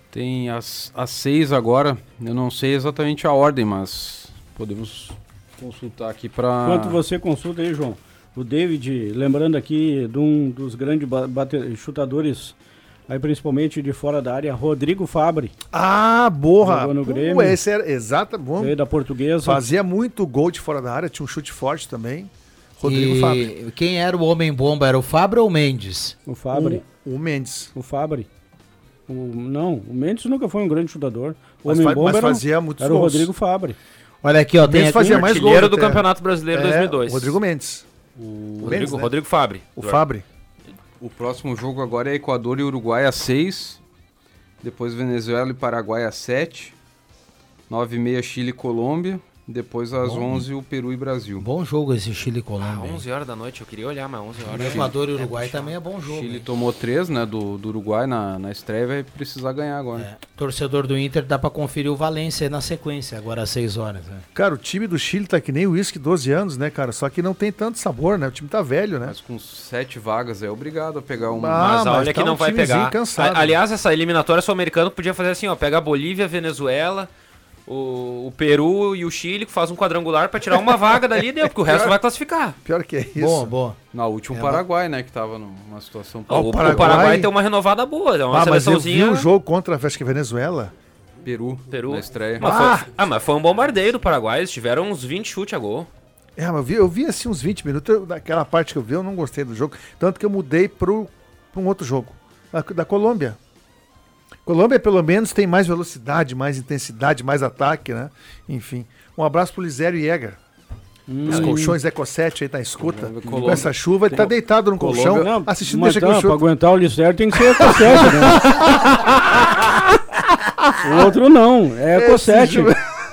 Tem as, as seis agora. Eu não sei exatamente a ordem, mas podemos consultar aqui para. Enquanto você consulta aí, João. O David, lembrando aqui de um dos grandes chutadores, aí principalmente de fora da área, Rodrigo Fabre, Ah, borra! Jogou no Pô, Grêmio. esse era exato, bom. veio da portuguesa. Fazia muito gol de fora da área, tinha um chute forte também. Rodrigo e Fabre. quem era o homem-bomba? Era o Fabra ou o Mendes? O Fabre. O, o Mendes. O Fabre. O, não, o Mendes nunca foi um grande chutador. O Mas homem fa- bomba mas era, o- fazia muitos era o gols. Rodrigo Fabre. Olha aqui, ó, tem aqui... fazia mais Artilheiro gols do até. Campeonato Brasileiro É, 2002. Rodrigo Mendes. O, Rodrigo, Mendes, né? Rodrigo Fabre. O Fabre. O próximo jogo agora é Equador e Uruguai às 6. Depois Venezuela e Paraguai às 7. 9 e meia Chile e Colômbia. Depois às 11 o Peru e Brasil. Bom jogo esse Chile e Ah, Colômbia. hein? 11 horas da noite, eu queria olhar, mas 11 O horas. Equador e Uruguai também é bom jogo. Chile hein? tomou 3, né, do, do Uruguai na, na estreia, vai precisar ganhar agora. É, torcedor do Inter dá pra conferir o Valência aí na sequência, agora às 6 horas. né? Cara, o time do Chile tá que nem o uísque 12 anos, né, cara? Só que não tem tanto sabor, né? O time tá velho, né? Mas com 7 vagas é obrigado a pegar um. Ah, Mas mas olha que tá não um vai pegar. cansado. A- aliás, essa eliminatória sul-americana podia fazer assim, ó, pega a Bolívia, Venezuela, o, o Peru e o Chile, que faz um quadrangular pra tirar uma vaga dali, deu, porque o resto vai classificar. Pior que é isso. Boa, boa. Na última É, o Paraguai, né, que tava numa situação. Ó, o, o Paraguai- Paraguai... tem uma renovada boa, é uma Ah, mas eu vi seleçãozinha. o jogo contra, acho que Venezuela. Peru, Peru. na estreia. Mas Ah! foi, ah, mas foi um bombardeio do Paraguai, eles tiveram uns 20 chutes a gol. É, mas eu vi, eu vi assim uns 20 minutos. eu- daquela parte que eu vi, eu não gostei do jogo. Tanto que eu mudei pro, pra um outro jogo. Da, da Colômbia. Colômbia, pelo menos, tem mais velocidade, mais intensidade, mais ataque, né? Enfim. Um abraço pro Lisério Iega. Hum. Os colchões Eco 7 aí tá escuta. Colômbia. Com essa chuva, ele tá deitado no colchão, Colômbia. assistindo Mas, deixa Não, Pra aguentar o Lisério tem que ser Eco 7, né? o outro não, é Eco 7.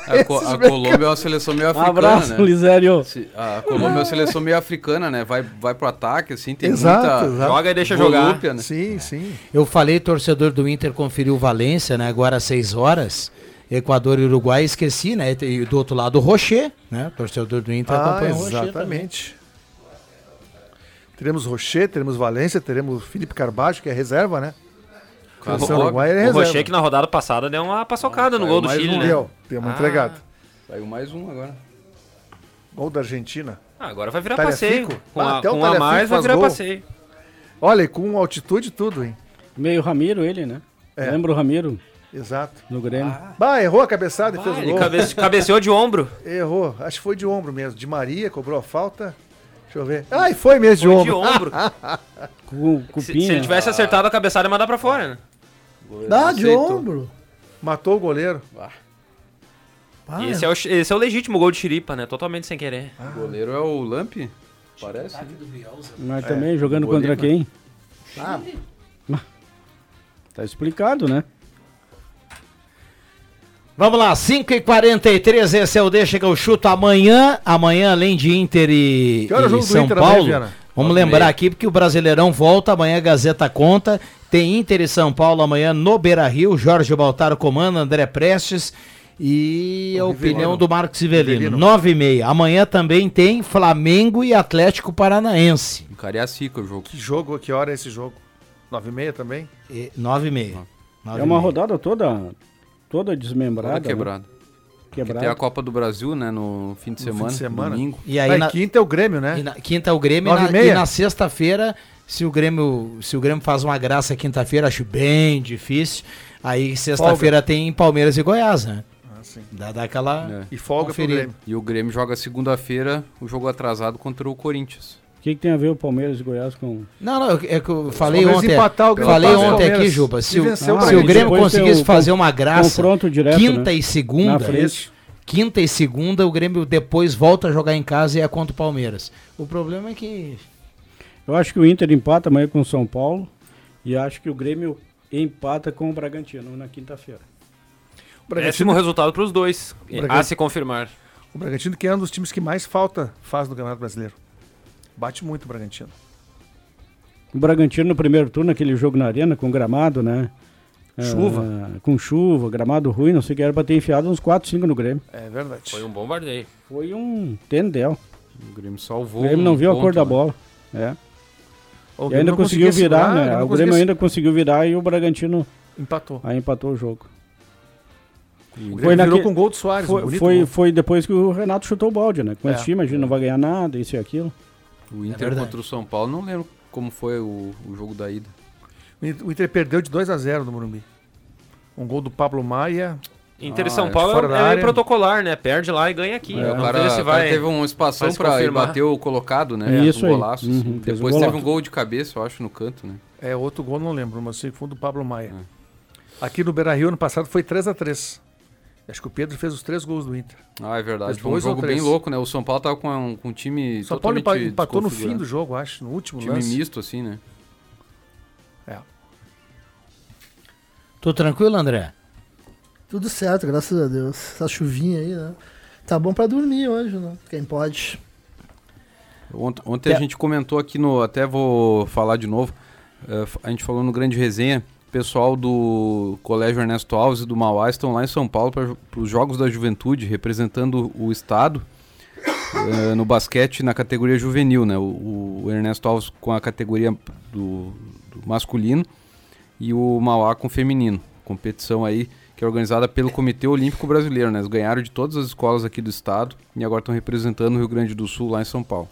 A, Co- a Colômbia é uma seleção meio africana, Abraço, né? Lisério. A Colômbia é uma seleção meio africana, né? Vai, vai pro ataque, assim, tem Exato, muita exato. Joga e deixa jogar. volúpia, né? Sim, sim. Eu falei, torcedor do Inter conferiu o Valência, né? Agora às 6 horas. Equador e Uruguai, esqueci, né? E do outro lado o Rocher, né? Torcedor do Inter Ah, acompanha o exatamente. Teremos Rocher, teremos Valência, teremos Felipe Carbajo, que é reserva, né? Claro. Uruguai ele é O reserva. Rocher que na rodada passada deu uma paçocada no saiu gol do Chile, um, né? Deu, deu uma Ah. entregada. Saiu mais um agora. Gol da Argentina. Ah, agora vai virar passeio. Com, Ah, a, até o com a mais vai virar gol. passeio. Olha, e com altitude e tudo, hein? Meio Ramiro ele, né? É. Lembra o Ramiro Exato. no Grêmio? Bah, errou a cabeçada e Ah, fez o ele gol. cabe- cabeceou de ombro. Errou. Acho que foi de ombro mesmo. De Maria, cobrou a falta. Deixa eu ver. Ai, foi mesmo de Foi ombro. de ombro. Com se, cupinha. se ele tivesse acertado a cabeçada, ia mandar pra fora, né? Dá de Aceitou. ombro. Matou o goleiro. Ah, esse é, o, esse é o legítimo gol de Chiripa, né? Totalmente sem querer. O goleiro é o Lamp? Parece. né? Mas também jogando Bolívar. contra quem? ah, Tá explicado, né? Vamos lá, 5h43, esse é o Deixa que eu chuto amanhã. Amanhã, além de Inter e, Que hora é o e jogo do São Inter Paulo. Vamos lembrar aqui porque o Brasileirão volta, amanhã a Gazeta conta. Tem Inter e São Paulo amanhã no Beira Rio. Jorge Baltaro comanda, André Prestes. E a opinião do Marcos Ivelino. Rivelino. 9 e meia. Amanhã também tem Flamengo e Atlético Paranaense. Em Cariacica o jogo. Que jogo, que hora é esse jogo? 9 e meia também? E- 9 e meia. Nove É uma meia. rodada toda toda Toda desmembrada. né? quebrada. quebrado. Tem a Copa do Brasil, né, no fim de No fim semana, de semana. domingo. E aí Aí na, quinta é o Grêmio, né? e na- quinta é o Grêmio e Nove na, e meia? e na sexta-feira, se o Grêmio, se o Grêmio faz uma graça quinta-feira, acho bem difícil. Aí sexta-feira tem Palmeiras e Goiás, né? Ah, sim. Dá, dá aquela É. E folga pro Conferir. Grêmio. E o Grêmio joga segunda-feira, o jogo atrasado contra o Corinthians. O que, que tem a ver o Palmeiras e Goiás com. Não, não, é que eu falei ontem. empatar, o Grêmio Falei o ontem aqui, Palmeiras. Juba. Se, o, o se o Grêmio. Conseguisse o fazer uma graça, direto, quinta né? e segunda, quinta e segunda, o Grêmio depois volta a jogar em casa e é contra o Palmeiras. O problema é que Eu acho que o Inter empata amanhã com o São Paulo. E acho que o Grêmio empata com o Bragantino na quinta-feira. O Péssimo Bragantino, resultado para os dois. A se confirmar. o Bragantino que é um dos times que mais falta faz no Campeonato Brasileiro. Bate muito o Bragantino. O Bragantino no primeiro turno, aquele jogo na arena com gramado, né? Chuva. Ah, com chuva, gramado ruim, não sei o que era pra ter enfiado uns 4, 5 no Grêmio. É verdade. Foi um bombardeio. Foi um tendel. O Grêmio salvou. O Grêmio não um viu a ponto, cor da né? bola. É. O E Grêmio ainda não conseguiu virar, né? O conseguia Grêmio ainda conseguiu virar e o Bragantino Empatou. aí empatou o jogo. O Foi virou naquele- com gol do Soares. Foi, bonito foi, gol. foi depois que o Renato chutou o balde, né? Com É. esse time, a gente não vai ganhar nada, isso e aquilo. O É Inter verdade. contra o São Paulo, não lembro como foi o, o jogo da ida. O Inter- O Inter perdeu de 2 a 0 no Morumbi. Um gol do Pablo Maia. Inter Ah, e São é, Paulo é, é protocolar, né? Perde lá e ganha aqui. É, o cara, se o cara vai. teve espação vai pra ir confirmar. bater o colocado, né? Isso um aí. golaço. Uhum, assim. Depois teve golaço. um gol de cabeça, eu acho, no canto, né? É, outro gol não lembro, mas sei que foi um do Pablo Maia. Aqui no Beira Rio, ano passado, foi 3 a 3 Acho que o Pedro fez os três gols do Inter. Ah, é verdade. Fez Foi um jogo bem louco, né? O São Paulo tava com um, com um time São Paulo empatou no fim do jogo, acho, no último Time lance. misto, assim, né? É. Tô tranquilo, André? Tudo certo, graças a Deus. Essa chuvinha aí, né? Tá bom pra dormir hoje, né? Quem pode. Ont- Ontem a É. gente comentou aqui no. Até vou falar de novo. f- a gente falou no Grande Resenha. O pessoal do Colégio Ernesto Alves e do Mauá estão lá em São Paulo para os Jogos da Juventude, representando o Estado eh, no basquete na categoria juvenil. Né? O, o Ernesto Alves com a categoria do, do masculino e o Mauá com o feminino. Competição aí que é organizada pelo Comitê Olímpico Brasileiro. Né? Eles ganharam de todas as escolas aqui do Estado e agora estão representando o Rio Grande do Sul lá em São Paulo.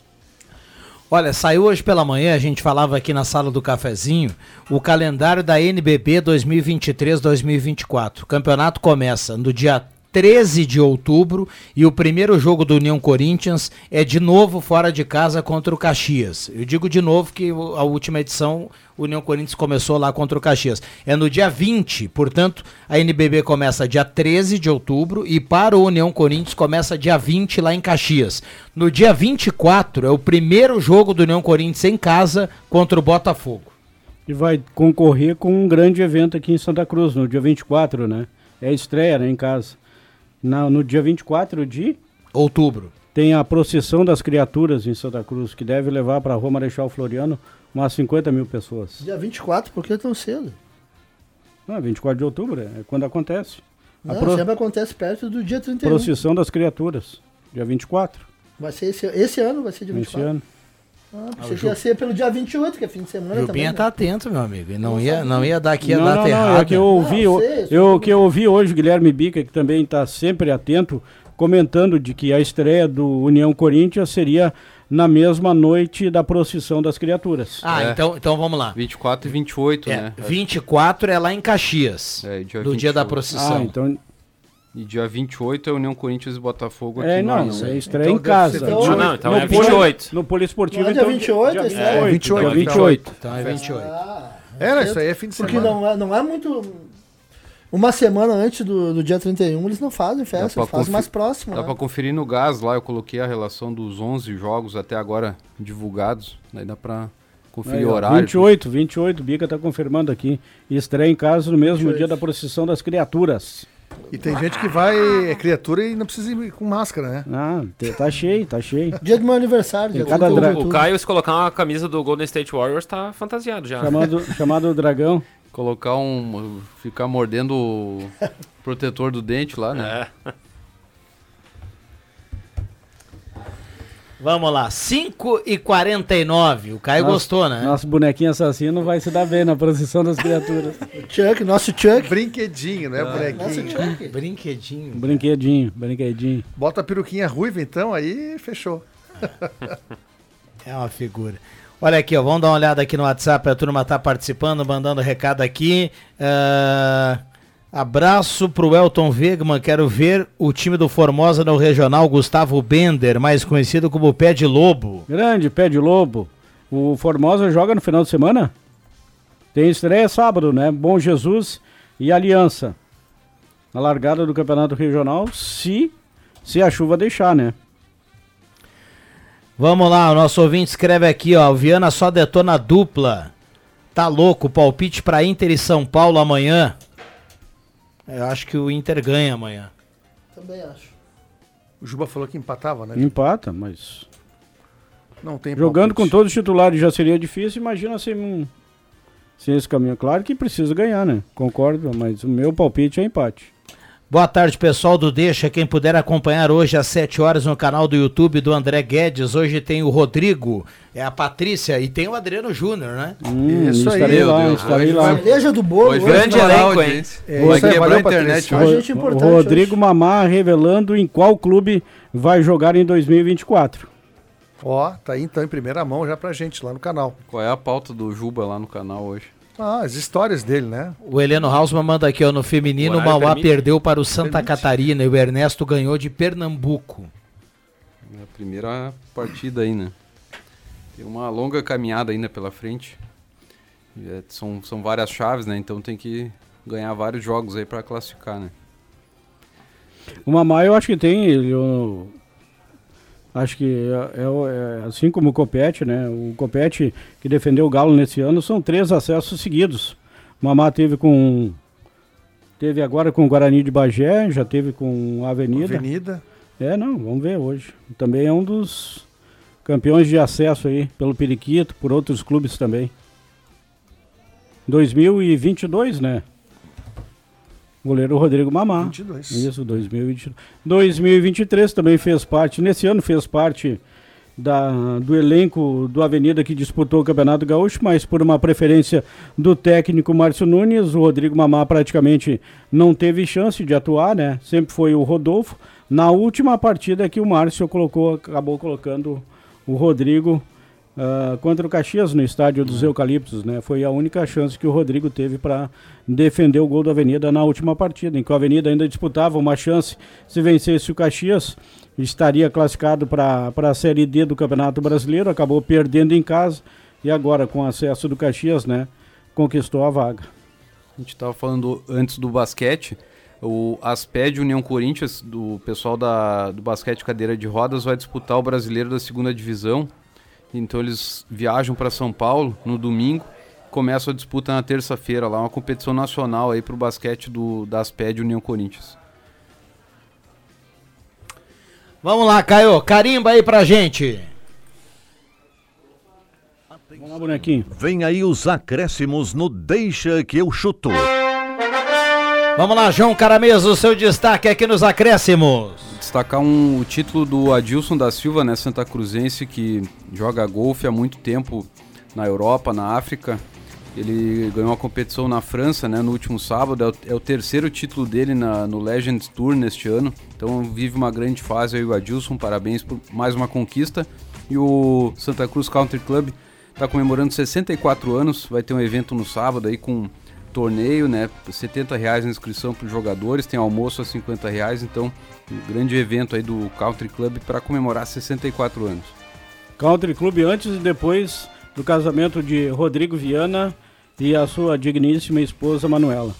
Olha, saiu hoje pela manhã, a gente falava aqui na sala do cafezinho, o calendário da NBB 2023-2024. O campeonato começa no dia 13 de outubro e o primeiro jogo do União Corinthians é de novo fora de casa contra o Caxias. Eu digo de novo que a última edição o União Corinthians começou lá contra o Caxias. É no dia 20, portanto, a NBB começa dia 13 de outubro e para o União Corinthians começa dia 20 lá em Caxias. No dia 24 é o primeiro jogo do União Corinthians em casa contra o Botafogo. E vai concorrer com um grande evento aqui em Santa Cruz, no dia 24, né? É estreia, né, em casa. Na, no dia 24 de Outubro. tem a procissão das criaturas em Santa Cruz, que deve levar para a Rua Marechal Floriano umas 50 mil pessoas. Dia 24, por que tão cedo? Não, 24 de outubro é quando acontece. A Não, pro- sempre acontece perto do dia 31. procissão das criaturas, dia 24, Vai ser esse, esse ano, vai ser dia esse 24. ano. Ah, Ah, pensei que ia ser pelo dia 28, que é fim de semana O também. Jupinha né? tá atento, meu amigo. E não ia, não ia dar aqui a não, data não, errada. é que eu ouvi, Não, eu, sei, eu, que eu ouvi hoje o Guilherme Bica, que também está sempre atento, comentando de que a estreia do União Corinthians seria na mesma noite da procissão das criaturas. Ah, É. então, então vamos lá. 24 e 28, É, né? 24 é lá em Caxias. É, dia do dia da 28. procissão. Ah, então E dia 28 é União Corinthians e Botafogo aqui é, no não, é estreia Então em casa. Então, Ah, não, então No é poli- 28. No poliesportivo, Não é dia então, 28, dia esse é? 28, dia então. 28. Então é 28. Ah, Era, isso aí é fim de porque semana. não é, não é muito. Uma semana antes do, do dia 31, eles não fazem festa, eles fazem confi- mais próximo. Dá né? pra conferir no gás lá, eu coloquei a relação dos 11 jogos até agora divulgados. Daí dá pra conferir Aí, o horário. 28, 28, Bica tá confirmando aqui. Estreia em casa no mesmo 28. dia da procissão das criaturas. E tem gente que vai, é criatura e não precisa ir com máscara, né? Ah, te- tá cheio, tá cheio. Dia do meu aniversário, dia cada 31 de dra- O outubro. Caio, se colocar uma camisa do Golden State Warriors, tá fantasiado já. Chamado, chamado Dragão. Colocar um. ficar mordendo o protetor do dente lá, né? É. Vamos lá, 5 e 49 O Caio Nosso- gostou, né? Nosso bonequinho assassino vai se dar bem na procissão das criaturas. Chuck, nosso Chuck. Brinquedinho, né, bonequinho? Chuck. Brinquedinho. brinquedinho, brinquedinho. Bota a peruquinha ruiva, então, aí fechou. É uma figura. Olha aqui, ó, vamos dar uma olhada aqui no WhatsApp, a turma tá participando, mandando recado aqui. Ah, abraço pro Elton Wegman, quero ver o time do Formosa no Regional, Gustavo Bender, mais conhecido como Pé de Lobo. Grande, pé de lobo. O Formosa joga no final de semana? Tem estreia sábado, né? Bom Jesus e Aliança. Na largada do Campeonato Regional, se, se a chuva deixar, né? Vamos lá, o nosso ouvinte escreve aqui, ó, o Viana só detona dupla. Tá louco, palpite pra Inter e São Paulo amanhã. Eu acho que o Inter ganha amanhã. Também acho. O Juba falou que empatava, né? Empata, mas. Não tem Jogando com palpite. todos os titulares já seria difícil, imagina sem, um, sem esse caminho. Claro que precisa ganhar, né? Concordo, mas o meu palpite é empate. Boa tarde, pessoal do Deixa. Quem puder acompanhar hoje às 7 horas no canal do YouTube do André Guedes. Hoje tem o Rodrigo, é a Patrícia e tem o Adriano Júnior, né? Hum, Isso aí, meu lá, Deus, estarei hoje lá. do bolo. Hoje hoje, grande né? elenco, hein? É, Vai quebrar valeu, a internet hoje. Importante Rodrigo hoje. Mamar revelando em qual clube vai jogar em 2024. Ó, tá aí então em primeira mão já pra gente lá no canal. Qual é a pauta do Juba lá no canal hoje? Ah, as histórias dele, né? O Heleno Hausmann manda aqui, ó, no feminino, o Mauá permite? perdeu para o Santa Permite. Catarina e o Ernesto ganhou de Pernambuco. É a primeira partida aí, né? Tem uma longa caminhada ainda pela frente. É- são, são várias chaves, né? Então tem que ganhar vários jogos aí pra classificar, né? O Mamar eu acho que tem, ele, acho que é, é é assim como o Copete, né? O Copete que defendeu o Galo nesse ano são três acessos seguidos. O Mamar teve com teve agora com o Guarani de Bagé, já teve com a Avenida. Avenida. É, não, vamos ver hoje. Também é um dos campeões de acesso aí pelo Periquito, por outros clubes também. 2022, né? Goleiro Rodrigo Mamá. 22. Isso, 2022. 2023 também fez parte, nesse ano fez parte da, do elenco do Avenida que disputou o Campeonato Gaúcho, mas por uma preferência do técnico Márcio Nunes, o Rodrigo Mamá praticamente não teve chance de atuar, né? Sempre foi o Rodolfo. Na última partida que o Márcio colocou, acabou colocando o Rodrigo ah, contra o Caxias no estádio dos Eucaliptos, né? Foi a única chance que o Rodrigo teve para defender o gol da Avenida na última partida, em que a Avenida ainda disputava uma chance se vencesse o Caxias, estaria classificado para a Série D do Campeonato Brasileiro, acabou perdendo em casa e agora com acesso do Caxias, né, conquistou a vaga. A gente tava falando antes do basquete. O Asped União Corinthians, do pessoal da, do basquete cadeira de rodas, vai disputar o brasileiro da segunda divisão. Então eles viajam para São Paulo no domingo. Começa a disputa na terça-feira lá, uma competição nacional aí pro basquete do, da Asped União Corinthians. Vamos lá, Caio, carimba aí pra gente. Vamos lá, bonequinho. Vem aí os acréscimos no Deixa que eu chuto. Vamos lá, João Caramês, seu destaque aqui nos acréscimos. Destacar um, o título do Adilson da Silva, né, Santa Cruzense, que joga golfe há muito tempo na Europa, na África. Ele ganhou uma competição na França né, no último sábado, é o, é o terceiro título dele na, no Legends Tour neste ano. Então vive uma grande fase aí o Adilson, parabéns por mais uma conquista. E o Santa Cruz Country Club está comemorando 64 anos, vai ter um evento no sábado aí com torneio, né? 70 reais a inscrição para os jogadores, tem almoço a 50 reais, então um grande evento aí do Country Club para comemorar 64 anos. Country Club antes e depois do casamento de Rodrigo Viana e a sua digníssima esposa Manuela.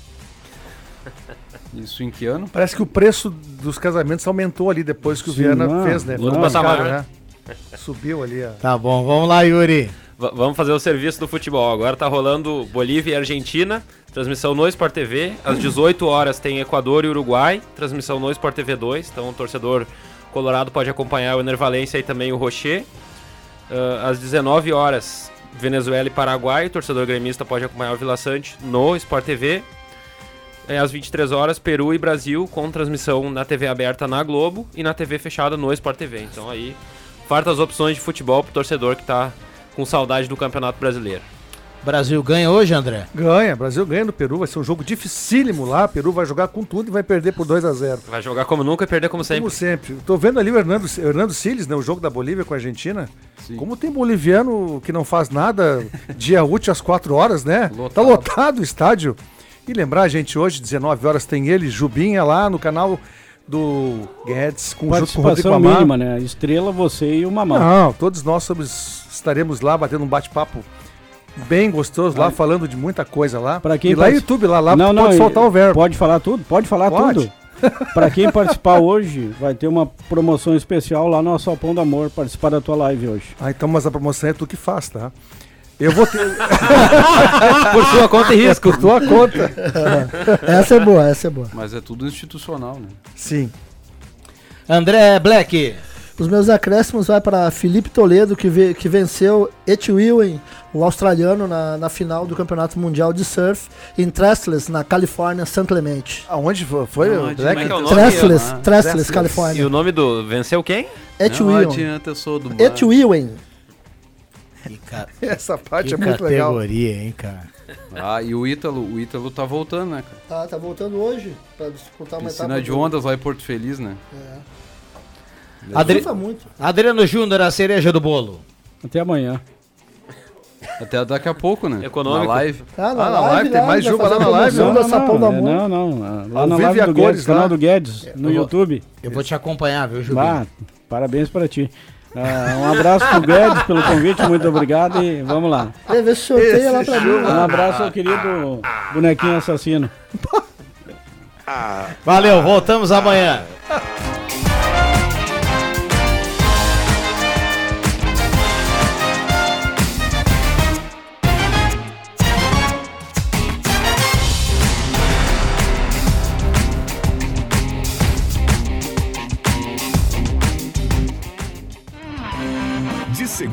Isso em que ano? Parece que o preço dos casamentos aumentou ali depois que o Sim, Viana não, fez, né? não. Patamar, caro, né? Subiu ali a... Tá bom, vamos lá, Yuri. Vamos fazer o serviço do futebol. Agora tá rolando Bolívia e Argentina. Transmissão no Sport TV. Às 18 horas tem Equador e Uruguai. Transmissão no Sport TV 2. Então o torcedor colorado pode acompanhar o Enervalência e também o Rocher. Ah, às 19 horas, Venezuela e Paraguai. O torcedor gremista pode acompanhar o Vila Sante no Sport TV. É, às 23 horas, Peru e Brasil, com transmissão na TV aberta na Globo e na TV fechada no Sport TV. Então aí, fartas opções de futebol pro torcedor que tá com saudade do Campeonato Brasileiro. Brasil ganha hoje, André? Ganha, Brasil ganha no Peru, vai ser um jogo dificílimo lá. Peru vai jogar com tudo e vai perder por 2 a 0 Vai jogar como nunca e perder como sempre. Como sempre. Tô vendo ali o Hernando, Hernando Siles, né, o jogo da Bolívia com a Argentina. Sim. Como tem boliviano que não faz nada dia útil às 4 horas, né? Lotado. Tá lotado o estádio. E lembrar, gente, hoje, 19 horas, tem ele, Jubinha, lá no canal do Guedes, com, Participação junto com o mínima, né? Estrela, você e o Mamá. Não, todos nós somos, estaremos lá batendo um bate-papo bem gostoso lá, falando de muita coisa lá. Para quem e lá no YouTube, lá, lá não, pode não, soltar o verbo. Pode falar tudo? Pode falar pode. tudo. Para quem participar hoje, vai ter uma promoção especial lá no Assalpão do Amor, participar da tua live hoje. Ah, então, mas a promoção é tu que faz, tá? Eu vou ter. Por sua conta e risco. Por tua conta. essa é boa, essa é boa. Mas é tudo institucional, né? Sim. André Black. Os meus acréscimos vai para Felipe Toledo, que, ve que venceu Ed Willen, o australiano, na, na final do Campeonato Mundial de Surf, em Trestles, na Califórnia, San Clemente. Aonde foi? foi é é o? Trestles, ah, Trestles, Califórnia. E o nome do... Venceu quem? Ed Willen. Não adianta, eu sou do mar. Ca... Essa parte que é muito legal. categoria, hein, cara. Ah, e o Ítalo, o Ítalo tá voltando, né, cara? Tá, tá voltando hoje pra disputar uma Piscina etapa. de ondas lá em Porto Feliz, né? É. Adri... muito. Adriano Júnior, a cereja do bolo. Até amanhã. Até daqui a pouco, né? Econômico. Na live. Ah, na, ah, na live, live, tem mais Juba lá na live. Não, não, não, é, não, não. Lá na live do Guedes, canal do Guedes, no eu YouTube. Eu vou te acompanhar, viu, Juba? Ah, parabéns para ti. Uh, um abraço pro Guedes pelo convite, muito obrigado e vamos lá. É, vê se sorteia lá pra mim. Um abraço ao querido bonequinho assassino. Valeu, voltamos amanhã.